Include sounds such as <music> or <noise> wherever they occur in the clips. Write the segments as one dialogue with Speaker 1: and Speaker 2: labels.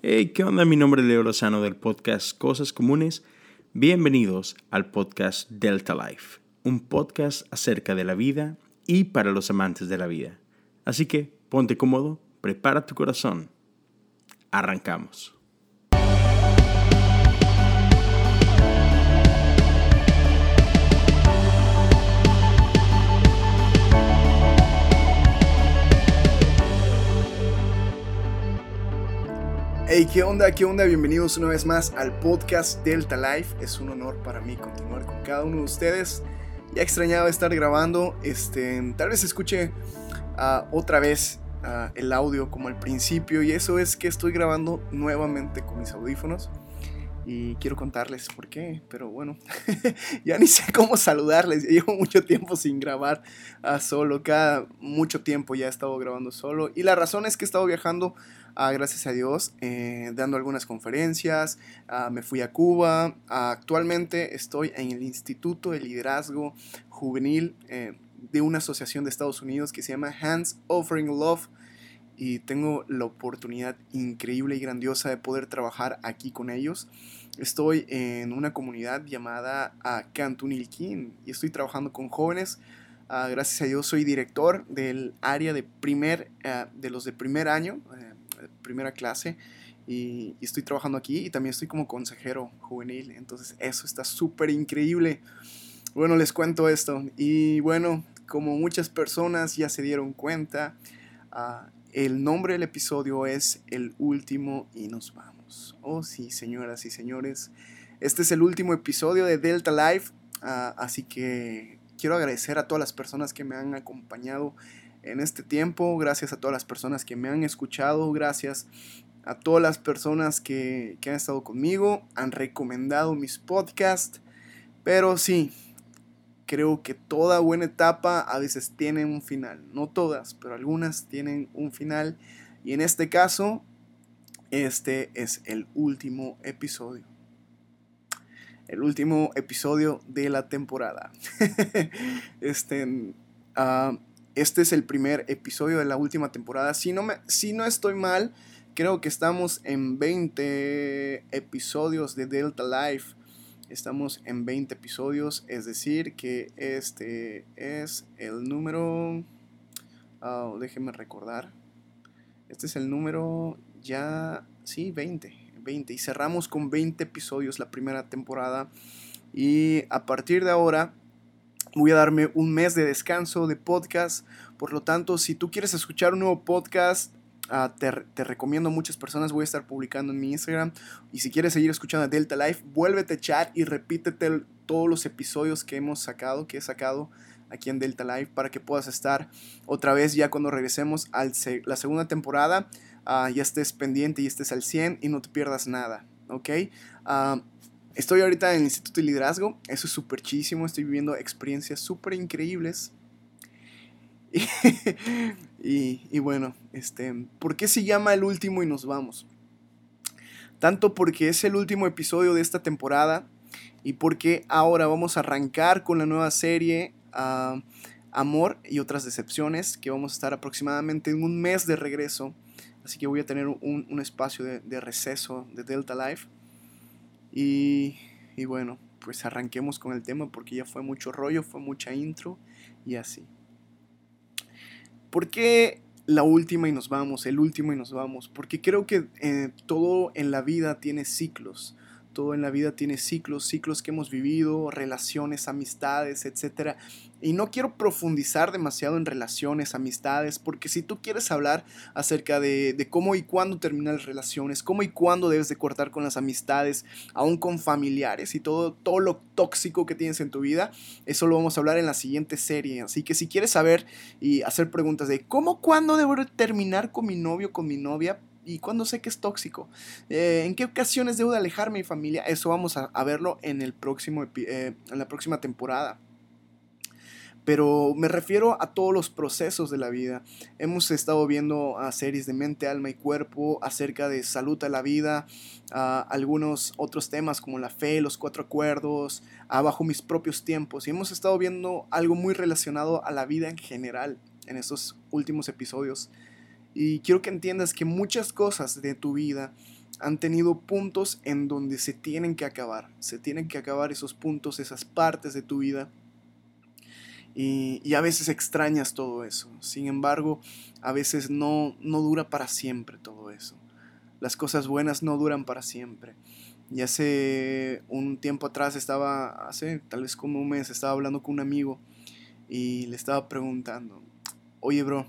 Speaker 1: Hey, ¿qué onda? Mi nombre es Leo Lozano del podcast Cosas Comunes. Bienvenidos al podcast Delta Life, un podcast acerca de la vida y para los amantes de la vida. Así que ponte cómodo, prepara tu corazón. Arrancamos.
Speaker 2: Hey, ¿qué onda? ¿Qué onda? Bienvenidos una vez más al podcast Delta Life. Es un honor para mí continuar con cada uno de ustedes. Ya extrañaba estar grabando. Este, tal vez escuche uh, otra vez uh, el audio como al principio. Y eso es que estoy grabando nuevamente con mis audífonos. Y quiero contarles por qué, pero bueno, <laughs> ya ni sé cómo saludarles. Llevo mucho tiempo sin grabar uh, solo. Cada mucho tiempo ya he estado grabando solo. Y la razón es que he estado viajando Ah, gracias a Dios, eh, dando algunas conferencias, ah, me fui a Cuba, ah, actualmente estoy en el Instituto de Liderazgo Juvenil eh, de una asociación de Estados Unidos que se llama Hands Offering Love y tengo la oportunidad increíble y grandiosa de poder trabajar aquí con ellos. Estoy en una comunidad llamada Cantunilquín y estoy trabajando con jóvenes. gracias a Dios soy director del área de primer, de los de primer año, eh, primera clase y, estoy trabajando aquí y también estoy como consejero juvenil. Entonces eso está súper increíble. Bueno, les cuento esto. Y bueno, como muchas personas ya se dieron cuenta, uh, el nombre del episodio es El último y nos vamos. Oh sí, señoras y señores. Este es el último episodio de Delta Life. Uh, así que quiero agradecer a todas las personas que me han acompañado en este tiempo, gracias a todas las personas que me han escuchado, gracias a todas las personas que, han estado conmigo, han recomendado mis podcasts, pero sí, creo que toda buena etapa a veces tiene un final, no todas, pero algunas tienen un final y en este caso, este es el último episodio el último episodio de la temporada. <laughs> este, uh, este es el primer episodio de la última temporada. Si no, me, si no estoy mal, creo que estamos en 20 episodios de Delta Life. Estamos en 20 episodios, es decir, que este es el número... Oh, déjenme recordar. Este es el número ya... Sí, 20. 20. Y cerramos con 20 episodios la primera temporada. Y a partir de ahora Voy a darme un mes de descanso de podcast. Por lo tanto, si tú quieres escuchar un nuevo podcast, ah, te, te, recomiendo muchas personas. Voy a estar publicando en mi Instagram. Y si quieres seguir escuchando a Delta Life, vuélvete chat y repítete todos los episodios que hemos sacado, que he sacado aquí en Delta Life, para que puedas estar otra vez ya cuando regresemos a la segunda temporada. Uh, ya estés pendiente y estés al 100 y no te pierdas nada. ¿Ok? Uh, Estoy ahorita en el Instituto de Liderazgo, eso es súper chísimo, estoy viviendo experiencias súper increíbles. <laughs> Y, y, bueno, este, ¿por qué se llama el último y nos vamos? Tanto porque es el último episodio de esta temporada y porque ahora vamos a arrancar con la nueva serie uh, Amor y otras decepciones, que vamos a estar aproximadamente en un mes de regreso. Así que voy a tener un, espacio de, de receso de Delta Life. Y, bueno, pues arranquemos con el tema porque ya fue mucho rollo, fue mucha intro y así. ¿Por qué la última y nos vamos, el último y nos vamos? Porque creo que eh, todo en la vida tiene ciclos todo en la vida tiene ciclos, ciclos que hemos vivido, relaciones, amistades, etc. Y no quiero profundizar demasiado en relaciones, amistades, porque si tú quieres hablar acerca de, cómo y cuándo terminan las relaciones, cómo y cuándo debes de cortar con las amistades, aún con familiares y todo, todo lo tóxico que tienes en tu vida, eso lo vamos a hablar en la siguiente serie. Así que si quieres saber y hacer preguntas de cómo, cuándo debo terminar con mi novio, con mi novia, y cuándo sé que es tóxico. Eh, ¿En qué ocasiones debo de alejarme mi familia? Eso vamos a, verlo en, el próximo, eh, en la próxima temporada. Pero me refiero a todos los procesos de la vida. Hemos estado viendo series de mente, alma y cuerpo acerca de salud a la vida, algunos otros temas como la fe, los cuatro acuerdos, bajo mis propios tiempos. Y hemos estado viendo algo muy relacionado a la vida en general en estos últimos episodios. Y quiero que entiendas que muchas cosas de tu vida han tenido puntos en donde se tienen que acabar. Se tienen que acabar esos puntos, esas partes de tu vida. Y, a veces extrañas todo eso. Sin embargo, a veces no, no dura para siempre todo eso. Las cosas buenas no duran para siempre. Y hace un tiempo atrás estaba, hace tal vez como un mes, estaba hablando con un amigo y le estaba preguntando, oye bro,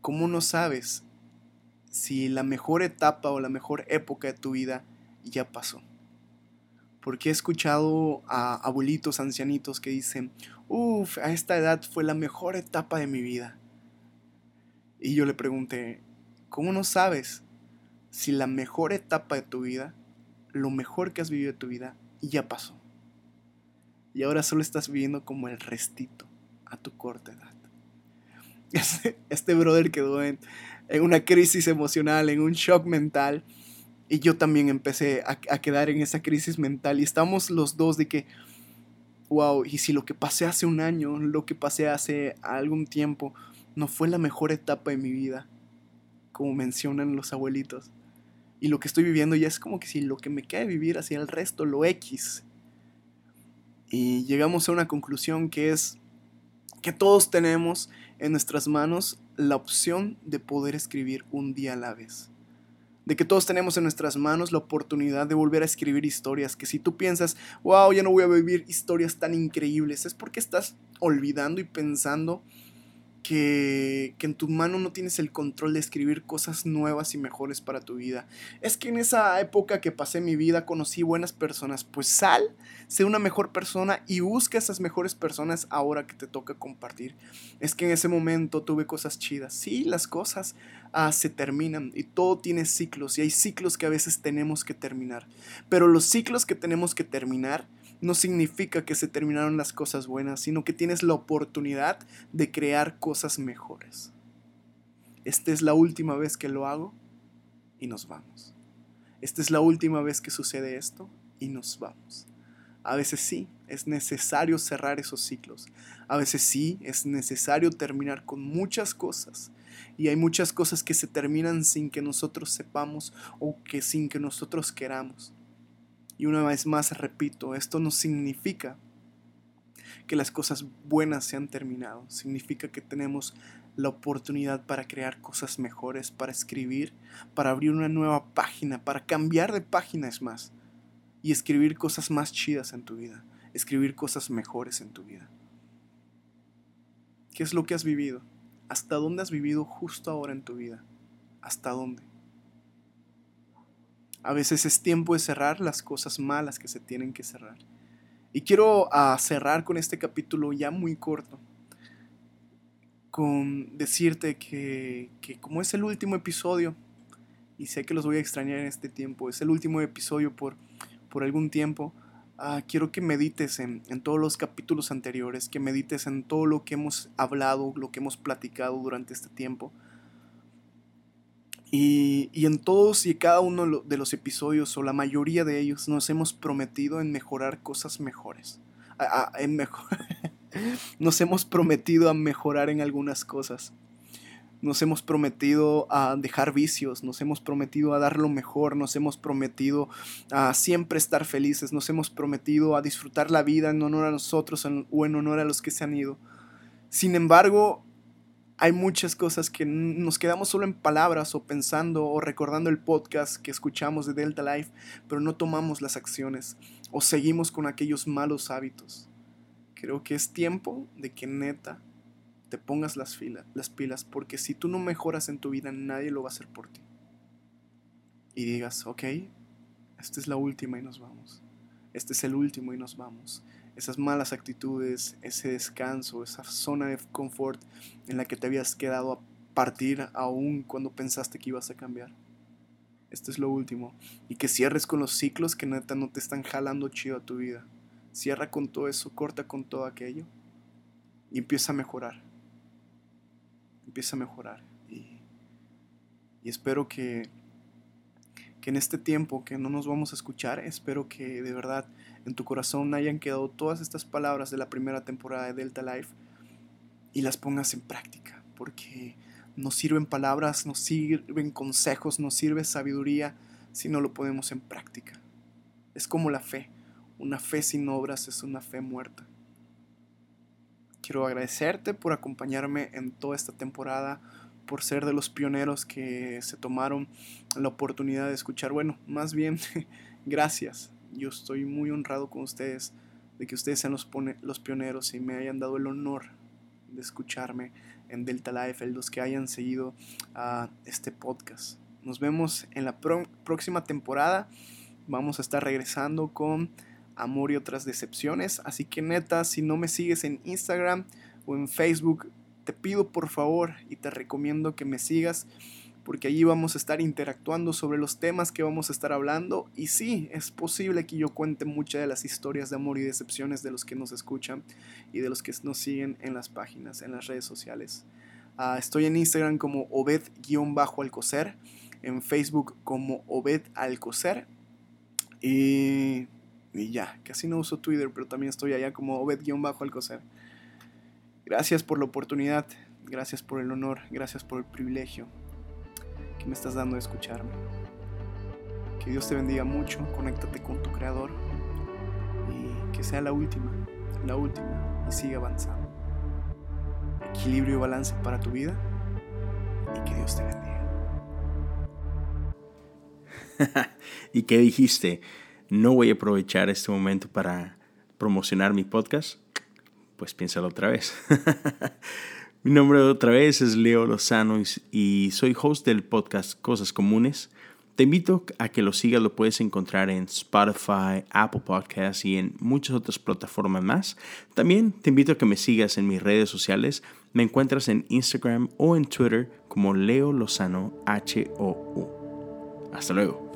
Speaker 2: ¿cómo no sabes si la mejor etapa o la mejor época de tu vida ya pasó. Porque he escuchado a abuelitos ancianitos que dicen, uff, a esta edad fue la mejor etapa de mi vida. Y yo le pregunté, ¿cómo no sabes si la mejor etapa de tu vida, lo mejor que has vivido de tu vida, ya pasó? Y ahora solo estás viviendo como el restito a tu corta edad. <laughs> Este, este brother quedó en, en una crisis emocional, en un shock mental. Y yo también empecé a, quedar en esa crisis mental. Y estamos los dos de que, wow, y si lo que pasé hace un año, lo que pasé hace algún tiempo, no fue la mejor etapa de mi vida, como mencionan los abuelitos. Y lo que estoy viviendo ya es como que si lo que me queda vivir hacia el resto, lo X. Y llegamos a una conclusión que es que todos tenemos en nuestras manos la opción de poder escribir un día a la vez. De que todos tenemos en nuestras manos la oportunidad de volver a escribir historias, que si tú piensas, wow, ya no voy a vivir historias tan increíbles, es porque estás olvidando y pensando que, en tu mano no tienes el control de escribir cosas nuevas y mejores para tu vida. Es que en esa época que pasé mi vida conocí buenas personas. Pues sal, sé una mejor persona y busca esas mejores personas ahora que te toca compartir. Es que en ese momento tuve cosas chidas. Sí, las cosas ah, se terminan y todo tiene ciclos y hay ciclos que a veces tenemos que terminar. Pero los ciclos que tenemos que terminar no significa que se terminaron las cosas buenas, sino que tienes la oportunidad de crear cosas mejores. Esta es la última vez que lo hago y nos vamos. Esta es la última vez que sucede esto y nos vamos. A veces sí, es necesario cerrar esos ciclos. A veces sí, es necesario terminar con muchas cosas. Y hay muchas cosas que se terminan sin que nosotros sepamos o que sin que nosotros queramos. Y una vez más repito, esto no significa que las cosas buenas se han terminado, significa que tenemos la oportunidad para crear cosas mejores, para escribir, para abrir una nueva página, para cambiar de páginas más y escribir cosas más chidas en tu vida, escribir cosas mejores en tu vida. ¿Qué es lo que has vivido? ¿Hasta dónde has vivido justo ahora en tu vida? ¿Hasta dónde? A veces es tiempo de cerrar las cosas malas que se tienen que cerrar. Y quiero uh, cerrar con este capítulo ya muy corto, con decirte que, que, como es el último episodio, y sé que los voy a extrañar en este tiempo, es el último episodio por, por algún tiempo, uh, quiero que medites en, en todos los capítulos anteriores, que medites en todo lo que hemos hablado, lo que hemos platicado durante este tiempo y, en todos y cada uno de los episodios, o la mayoría de ellos, nos hemos prometido en mejorar cosas mejores. en mejor <laughs> nos hemos prometido a mejorar en algunas cosas. Nos hemos prometido a dejar vicios, nos hemos prometido a dar lo mejor, nos hemos prometido a siempre estar felices, nos hemos prometido a disfrutar la vida en honor a nosotros o en honor a los que se han ido. Sin embargo, hay muchas cosas que nos quedamos solo en palabras o pensando o recordando el podcast que escuchamos de Delta Life, pero no tomamos las acciones o seguimos con aquellos malos hábitos. Creo que es tiempo de que neta te pongas las, las pilas, porque si tú no mejoras en tu vida, nadie lo va a hacer por ti. Y digas, ok, esta es la última y nos vamos. Este es el último y nos vamos esas malas actitudes, ese descanso, esa zona de confort en la que te habías quedado a partir aún cuando pensaste que ibas a cambiar. Esto es lo último. Y que cierres con los ciclos que neta no te están jalando chido a tu vida. Cierra con todo eso, corta con todo aquello y empieza a mejorar. Empieza a mejorar. Y, y espero que, que en este tiempo que no nos vamos a escuchar, espero que de verdad en tu corazón hayan quedado todas estas palabras de la primera temporada de Delta Life y las pongas en práctica, porque no sirven palabras, no sirven consejos, no sirve sabiduría si no lo ponemos en práctica. Es como la fe. Una fe sin obras es una fe muerta. Quiero agradecerte por acompañarme en toda esta temporada, por ser de los pioneros que se tomaron la oportunidad de escuchar. Bueno, más bien, <laughs> gracias. Yo estoy muy honrado con ustedes de que ustedes sean los, los pioneros y me hayan dado el honor de escucharme en Delta Life, los que hayan seguido a este podcast. Nos vemos en la próxima temporada. Vamos a estar regresando con amor y otras decepciones. Así que neta, si no me sigues en Instagram o en Facebook, te pido por favor y te recomiendo que me sigas porque allí vamos a estar interactuando sobre los temas que vamos a estar hablando y sí, es posible que yo cuente muchas de las historias de amor y decepciones de los que nos escuchan y de los que nos siguen en las páginas, en las redes sociales. Ah, estoy en Instagram como Obed-Alcocer, en Facebook como Obed Alcocer y, y ya, casi no uso Twitter, pero también estoy allá como Obed-Alcocer. Gracias por la oportunidad, gracias por el honor, gracias por el privilegio que me estás dando de escucharme. Que Dios te bendiga mucho, conéctate con tu Creador y que sea la última, la última y siga avanzando. Equilibrio y balance para tu vida y que Dios te bendiga. <laughs>
Speaker 1: ¿Y qué dijiste? ¿No voy a aprovechar este momento para promocionar mi podcast? Pues piénsalo otra vez. <laughs> Mi nombre otra vez es Leo Lozano y soy host del podcast Cosas Comunes. Te invito a que lo sigas, lo puedes encontrar en Spotify, Apple Podcasts y en muchas otras plataformas más. También te invito a que me sigas en mis redes sociales. Me encuentras en Instagram o en Twitter como Leo Lozano H-O-U. Hasta luego.